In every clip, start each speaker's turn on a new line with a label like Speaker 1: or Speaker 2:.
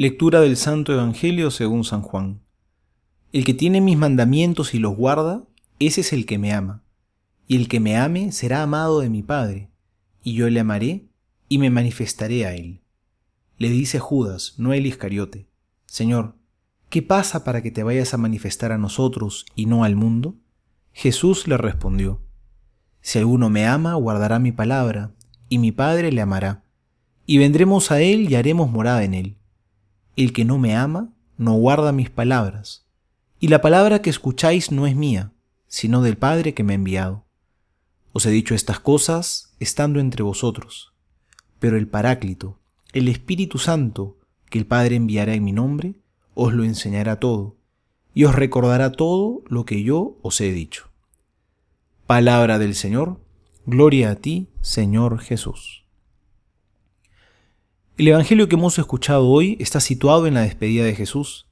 Speaker 1: Lectura del Santo Evangelio según San Juan. El que tiene mis mandamientos y los guarda, ese es el que me ama. Y el que me ame será amado de mi Padre, y yo le amaré y me manifestaré a él. Le dice Judas, no el Iscariote, Señor, ¿qué pasa para que te vayas a manifestar a nosotros y no al mundo? Jesús le respondió, Si alguno me ama, guardará mi palabra, y mi Padre le amará, y vendremos a él y haremos morada en él. El que no me ama, no guarda mis palabras, y la palabra que escucháis no es mía, sino del Padre que me ha enviado. Os he dicho estas cosas estando entre vosotros, pero el Paráclito, el Espíritu Santo, que el Padre enviará en mi nombre, os lo enseñará todo, y os recordará todo lo que yo os he dicho. Palabra del Señor, gloria a ti, Señor Jesús. El Evangelio que hemos escuchado hoy está situado en la despedida de Jesús.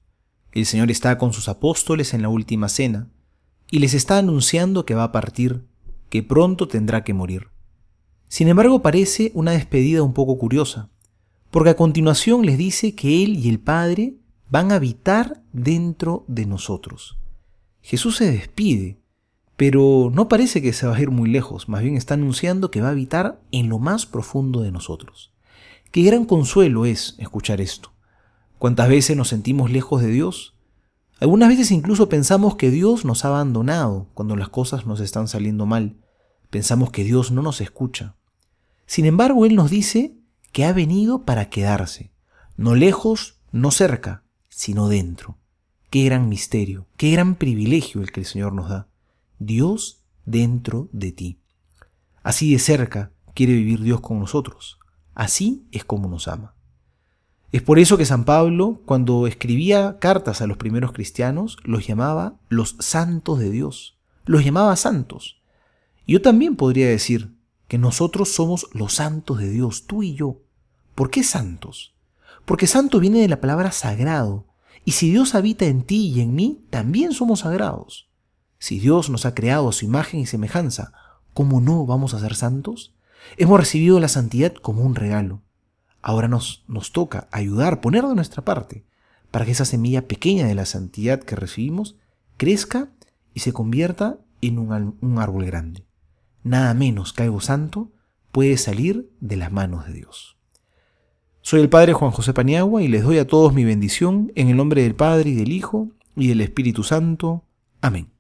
Speaker 1: El Señor está con sus apóstoles en la última cena y les está anunciando que va a partir, que pronto tendrá que morir. Sin embargo, parece una despedida un poco curiosa, porque a continuación les dice que Él y el Padre van a habitar dentro de nosotros. Jesús se despide, pero no parece que se va a ir muy lejos, más bien está anunciando que va a habitar en lo más profundo de nosotros. Qué gran consuelo es escuchar esto. ¿Cuántas veces nos sentimos lejos de Dios? Algunas veces incluso pensamos que Dios nos ha abandonado cuando las cosas nos están saliendo mal. Pensamos que Dios no nos escucha. Sin embargo, Él nos dice que ha venido para quedarse, no lejos, no cerca, sino dentro. Qué gran misterio, qué gran privilegio el que el Señor nos da. Dios dentro de ti. Así de cerca quiere vivir Dios con nosotros. Así es como nos ama. Es por eso que San Pablo, cuando escribía cartas a los primeros cristianos, los llamaba los santos de Dios. Los llamaba santos. Yo también podría decir que nosotros somos los santos de Dios, tú y yo. ¿Por qué santos? Porque santo viene de la palabra sagrado. Y si Dios habita en ti y en mí, también somos sagrados. Si Dios nos ha creado a su imagen y semejanza, ¿cómo no vamos a ser santos? Hemos recibido la santidad como un regalo. Ahora nos, nos toca ayudar, poner de nuestra parte, para que esa semilla pequeña de la santidad que recibimos crezca y se convierta en un, un árbol grande. Nada menos que algo santo puede salir de las manos de Dios. Soy el Padre Juan José Paniagua y les doy a todos mi bendición en el nombre del Padre y del Hijo y del Espíritu Santo. Amén.